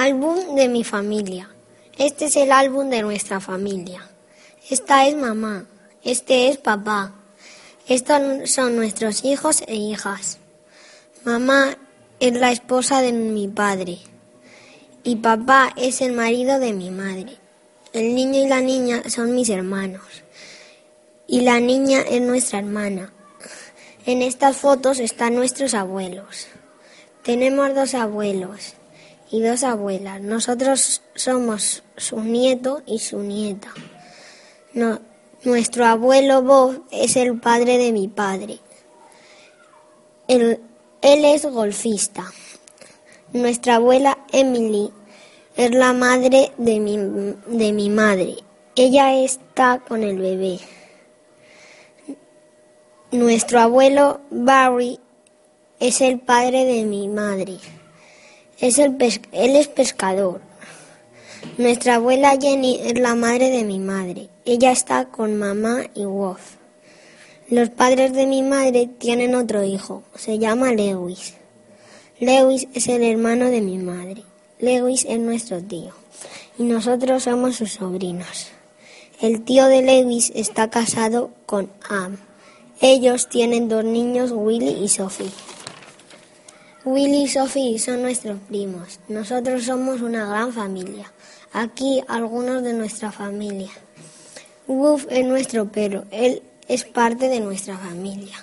Álbum de mi familia. Este es el álbum de nuestra familia. Esta es mamá. Este es papá. Estos son nuestros hijos e hijas. Mamá es la esposa de mi padre y papá es el marido de mi madre. El niño y la niña son mis hermanos y la niña es nuestra hermana. En estas fotos están nuestros abuelos. Tenemos dos abuelos y dos abuelas. Nosotros somos su nieto y su nieta. nuestro abuelo Bob es el padre de mi padre. Él, él es golfista. Nuestra abuela Emily es la madre de mi, de mi madre. Ella está con el bebé. Nuestro abuelo Barry es el padre de mi madre. Es el él es pescador. Nuestra abuela Jenny es la madre de mi madre. Ella está con mamá y Wolf. Los padres de mi madre tienen otro hijo. Se llama Lewis. Lewis es el hermano de mi madre. Lewis es nuestro tío. Y nosotros somos sus sobrinos. El tío de Lewis está casado con Am. Ellos tienen dos niños, Willy y Sophie. Willy y Sophie son nuestros primos. Nosotros somos una gran familia. Aquí algunos de nuestra familia. Wolf es nuestro perro. Él es parte de nuestra familia.